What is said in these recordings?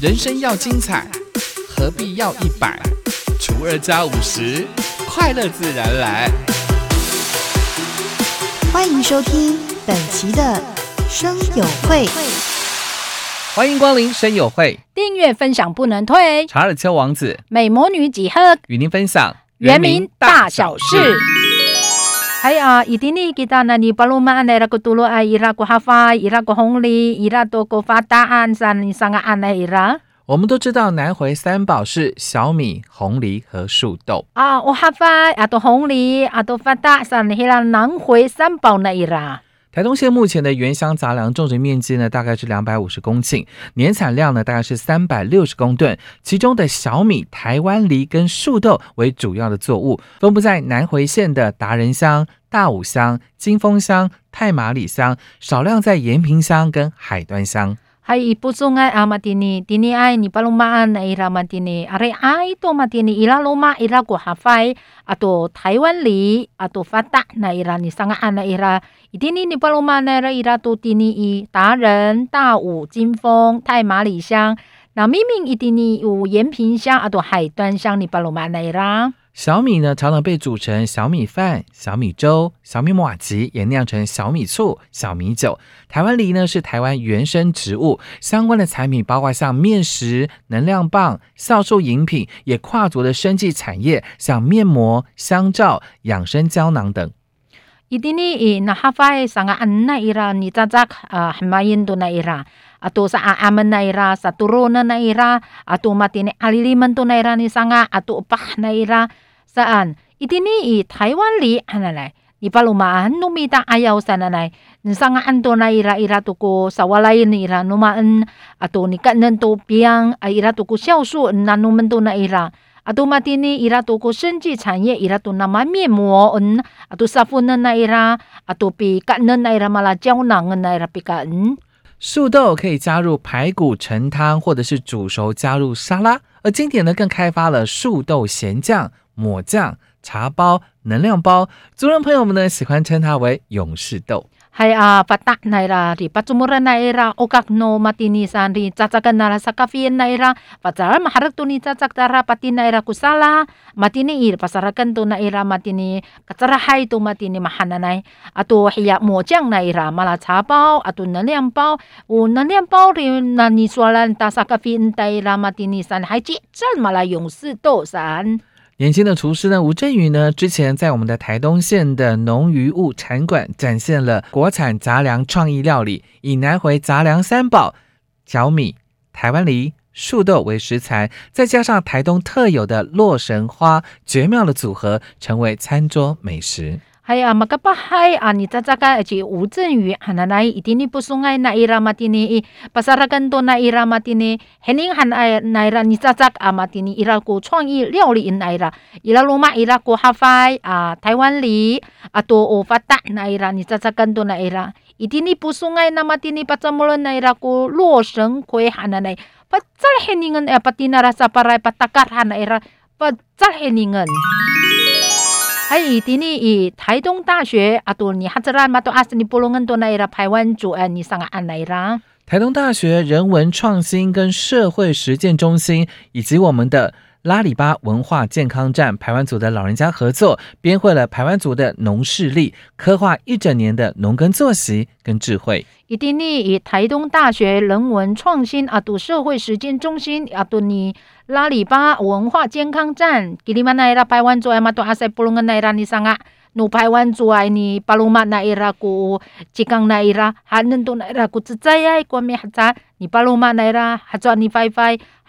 人生要精彩，何必要一百除二加五十？快乐自然来。欢迎收听本期的生友会。欢迎光临生友会，订阅分享不能退。查尔丘王子美魔女几何与您分享原名大小事。哎啊，伊滴呢吉达那里巴鲁马安奈拉古图鲁埃伊拉古哈发伊拉古红利伊拉多古发达安三三个安奈伊拉。我们都知道南回三宝是小米、红梨和树豆。啊，我哈发阿多红梨阿多发达三伊拉南回三宝那伊拉。台东县目前的原乡杂粮种植面积呢，大概是两百五十公顷，年产量呢大概是三百六十公吨。其中的小米、台湾梨跟树豆为主要的作物，分布在南回县的达人乡、大武乡、金峰乡、太马里乡，少量在延平乡跟海端乡。Hai ipo sungay ah matini, tini ay ni palumaan na ira matini. Are ay to matini ira luma ira ko hafay, ato Taiwan li, ato fata na ira ni sangaan na ira. Itini ni palumaan na ira ira to tini i 达人、大武、金峰、太马里乡。那明明一定你有延平乡，啊，都海端乡，你巴鲁曼来啦。 小米呢，常常被煮成小米饭、小米粥、小米马吉，也酿成小米醋、小米酒。台湾梨呢是台湾原生植物，相关的产品包括像面食、能量棒、酵素饮品，也跨足了生技产业，像面膜、香皂、养生胶囊等。 이디니 이 나하파에 상아 안나이라 니자작 아 마인도 나이라 ato sa aaman na ira, sa turunan na ira, ato matini aliman to na ira ni sanga, ato upah na ira, saan? Itini i Taiwan li ananay, di palumaan numita ayaw sa nanay, nisanga anto na ira ira tuko sa walay ni ira numaan, ato ni kanan to piyang, ay ira tuko siyawsu na numanto na ira, 阿杜玛蒂尼伊拉多个生技产业伊拉多那么面膜，嗯，阿杜萨夫那那伊拉，阿杜比干那那伊拉嘛啦胶囊那伊拉比干。素豆可以加入排骨成汤，或者是煮熟加入沙拉。而经典呢，更开发了素豆咸酱、抹酱、茶包、能量包。族人朋友们呢，喜欢称它为勇士豆。hai ah, a pata naira ri pachumura naira okak no matini san ri chachakan nara sakafien naira pacar maharak tu ni cacak tara pati naira kusala matini ir pasarakan tu naira matini kacara hai tu matini mahananai. Atu hiya mo chang naira mala cha pao atu naliam pao u naliam pao ri nani sualan ta sakafien naira matini san hai chi chal mala yong si to san. 年轻的厨师呢，吴振宇呢，之前在我们的台东县的农渔物产馆展现了国产杂粮创意料理，以南回杂粮三宝小米、台湾梨、树豆为食材，再加上台东特有的洛神花，绝妙的组合，成为餐桌美食。Hay ah, makapahay ani tsatsaka ci uzen yu hananay itini pusungay na ira matini i pasarakan to na ira matini hening han ay na ira ni tsatsak a matini ira ko 创意料理 in na ira ira luma ira ko hafay a Taiwan li ato o fata na ira ni tsatsakan to na ira itini pusungay na matini patsamulon na ira ko lo sheng kwe hananay patsal heningan eh patinara sa paray patakar han na ira patsal heningan 还以迪尼以台东大学阿多尼哈兹拉马多阿斯尼波隆恩多奈伊拉台湾主安尼上个安来啦。台东大学人文创新跟社会实践中心，以及我们的拉里巴文化健康站排湾族的老人家合作，编绘了排湾族的农事历，刻画一整年的农耕作息跟智慧。以迪尼以台东大学人文创新阿多社会实践中心阿多尼拉里巴文化健康站，吉里曼那伊拉台湾主安马多阿塞波隆恩那伊拉尼上个。no Paiwan zuai ni paluma na ira ku cikang na ira hanen to na ira ku tsaya ko mi hacha ni paluma na ira hacha ni fai fai hacha ni sa sa hama hananai ku fana na ira 拉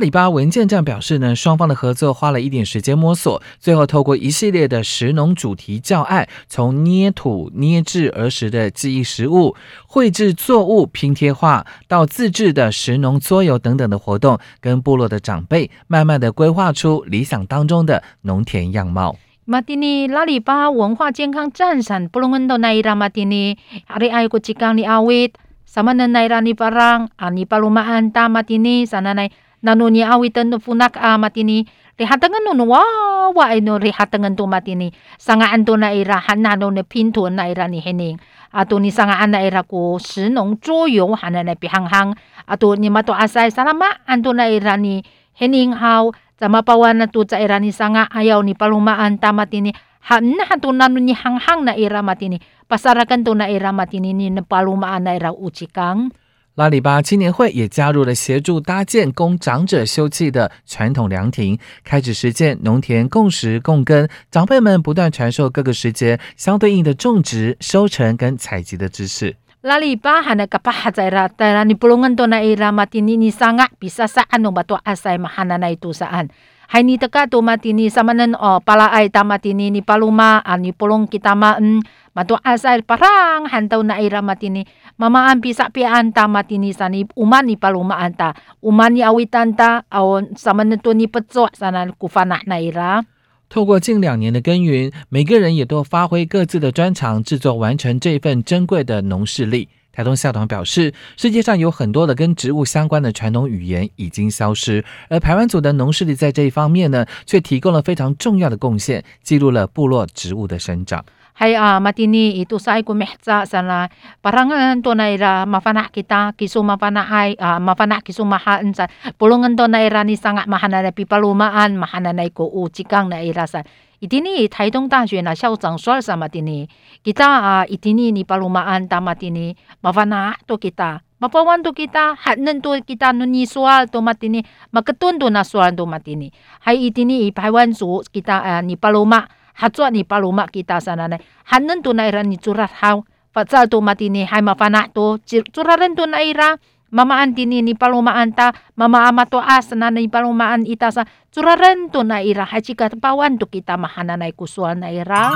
里巴文件站表示呢，双方的合作花了一点时间摸索，最后透过一系列的食农主题教案，从捏土捏制儿时的记忆食物、绘制作物拼贴画，到自制的食农桌游等等的活动，跟部落的长辈慢慢的规划出理想当中的农田样貌。Matini lali pa 文化健康站上 pulungan do naira matini hari ay ko cikang ni awit sama na naira ni parang ani palumaan ta matini sana nay nanu ni awitan no funak a matini. Rihatangan nun wa wa ino rihatangan to matini. Sangaan to na ira hanano ne pinto na ira ni hening. Ato ni sangaan na ira ko sinong joyo hanana pihanghang. Ato ni mato asay salama anto na ira ni hening how sa mapawan na to ira ni sanga ayaw ni palumaan tama tini 好，你哈多纳努尼杭杭奈伊拉马蒂尼，巴萨拉根多奈伊拉马蒂尼尼那巴鲁马阿奈拉乌吉冈。拉里巴青年会也加入了协助搭建供长者休憩的传统凉亭，开始实践农田共识共耕。长辈们不断传授各个时节相对应的种植、收成跟采集的知识。拉里巴哈那嘎巴哈在拉，带来你布隆安多奈伊拉马蒂尼尼桑阿比萨萨安努巴多阿塞马哈纳伊图萨安。还你的噶多玛蒂尼，什么人哦？巴拉埃达玛蒂尼，尼巴鲁玛啊，尼布隆吉达玛嗯，马多阿塞巴朗，汉多奈拉玛蒂尼，妈妈安比萨比安达玛蒂尼，啥尼乌玛尼巴鲁玛安达，乌玛尼阿维丹达，阿文什么人尼不做，啥那古法纳奈拉。透过近两年的耕耘，每个人也都发挥各自的专长，制作完成这份珍贵的农事力。台东校团表示，世界上有很多的跟植物相关的传统语言已经消失，而排湾族的农事力在这一方面呢，却提供了非常重要的贡献，记录了部落植物的生长。hay ah, matini itu sai kumehsa sana parangan to na ira mafana kita kiso mafana ay ah, mafana kiso mahaan sa pulungan to na ira ni sanga mahana na pipalumaan mahana na ko uchikang na ira sa itini Taitung 大学na 校长说什么的呢？kita ah, itini ni palumaan tama tini mafana to kita mapawan to kita hatnen to kita no ni soal to matini maketun to na soal to matini hay itini Taiwan su kita ah, ni paluma hatwa ni paluma kita sana na hanen tu na ira ni curat hau patsal tu mati ni hai mafana tu curaren tu na ira mamaan tini ni paluma anta mama ama to as na ni palumaan ita sa curaren tu na ira hai chika pawan tu kita mahana na ikusual na ira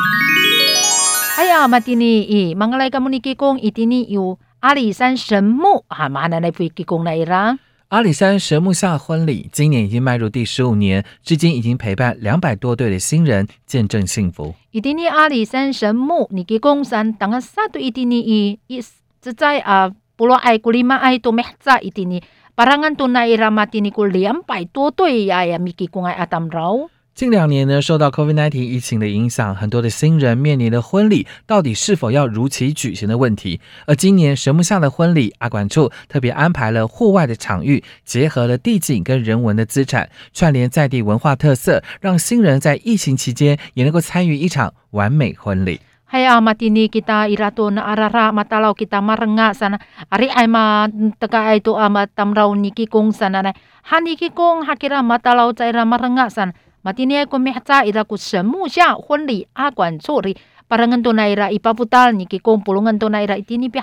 hai ama tini i mangalai kamu ni kikong itini yu 阿里山神木哈 mahana na pu kikong na ira 阿里山神木下婚礼今年已经迈入第十五年，至今已经陪伴两百多对的新人见证幸福。itini 阿里山神木你给公山当个 satu itini i i zai a pulau ai kulima ai to mehza itini parangan to na ira matini ku liam pai to to ya ya miki kung ai atam rau 近两年呢，受到 COVID-19 疫情的影响，很多的新人面临了婚礼到底是否要如期举行的问题。而今年神木下的婚礼，阿管处特别安排了户外的场域，结合了地景跟人文的资产，串联在地文化特色，让新人在疫情期间也能够参与一场完美婚礼。Hay amat ini kita irato na arara matalau kita marenga sana. Ari ai ma teka ai tu amat tamrau niki kong sana na. Haniki kong hakira matalau caira marenga sana. Matini ai ko ira ku semu sya hunli a guan chu ri parangan tu ipaputal niki kong pulungan tu naira itini pi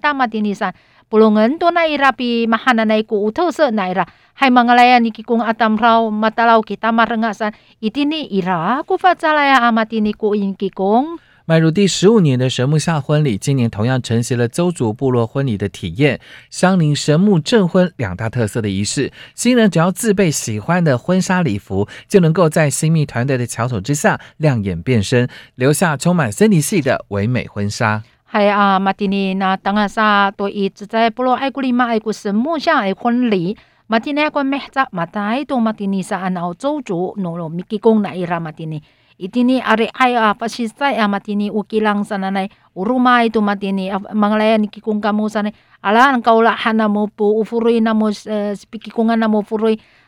ta matini san pulungan tu naira pi mahana naiku utus na se naira. Hai mangalaya niki kong atamrau mata matalau kita marenga san itini ira ku facalaya amatini ku inki kong 迈入第十五年的神木下婚礼，今年同样承袭了邹族部落婚礼的体验，相邻神木证婚两大特色的仪式。新人只要自备喜欢的婚纱礼服，就能够在新密团队的巧手之下亮眼变身，留下充满森林系的唯美婚纱。系啊，马蒂尼，那当然是多一直在部落爱古里马爱古神木下的婚礼。马蒂尼个咩？扎马太多马蒂尼是按照邹族诺罗米基公来伊拉马蒂尼。Itini ari ay ah pasisay ah matini ukilang sa nanay urumay to matini ah, mangalaya ni kikong kamu sanay ala ang kaulahan na mo po ufuroy na mo uh, pikikungan na mo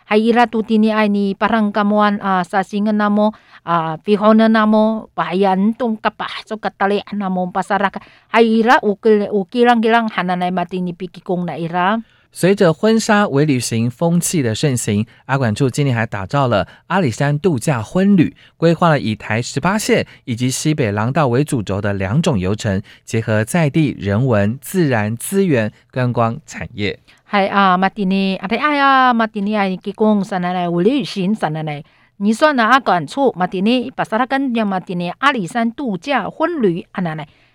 hay ira to tini ay ni parang kamuan ah, sa singan na mo ah pihona na mo pahayan kapah so katali na mo pasaraka. Hay ira ukil ukilang gilang hananay matini pikikong na ira 随着婚纱为旅行风气的盛行，阿管处今年还打造了阿里山度假婚旅，规划了以台十八线以及西北廊道为主轴的两种游程，结合在地人文、自然资源、观光产业。hay ah matini ate aya matini ay kikong sananay uli shin sananay 你说呢？阿管处马蒂尼巴萨拉根呀马蒂尼阿里山度假婚旅安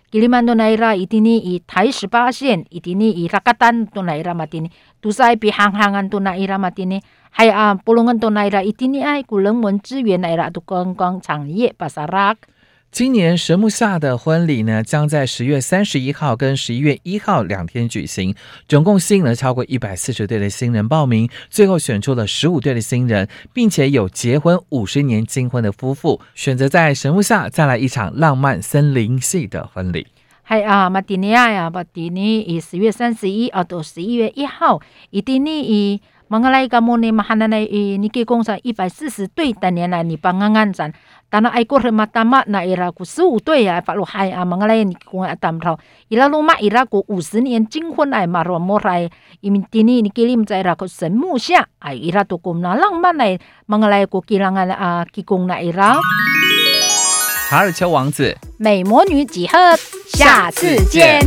那呢？吉里曼多奈拉伊蒂尼以台十八线伊蒂尼以拉卡丹多奈拉马蒂尼，都在比行行安多奈拉马蒂尼，还有啊布隆安多奈拉伊蒂尼爱古人文资源奈拉都观光产业巴萨拉。今年神木下的婚礼呢，将在十月三十一号跟十一月一号两天举行，总共吸引了超过一百四十对的新人报名，最后选出了十五对的新人，并且有结婚五十年金婚的夫妇，选择在神木下再来一场浪漫森林系的婚礼。系啊，马蒂尼亚呀，马蒂尼以十月三十一啊到十一月一号，一定呢以马格莱加莫尼马哈纳奈以你给公上一百四十对的年来你帮安安展，但那爱国人马达马那伊拉古十五对啊，法鲁海啊，马格莱你公阿达头，伊拉罗马伊拉古五十年金婚来马罗莫来，伊米蒂尼你给你们在那个神木下，哎伊拉都公那浪漫来，马格莱古基浪安啊基公那伊拉。查尔丘王子，美魔女几何，下次见。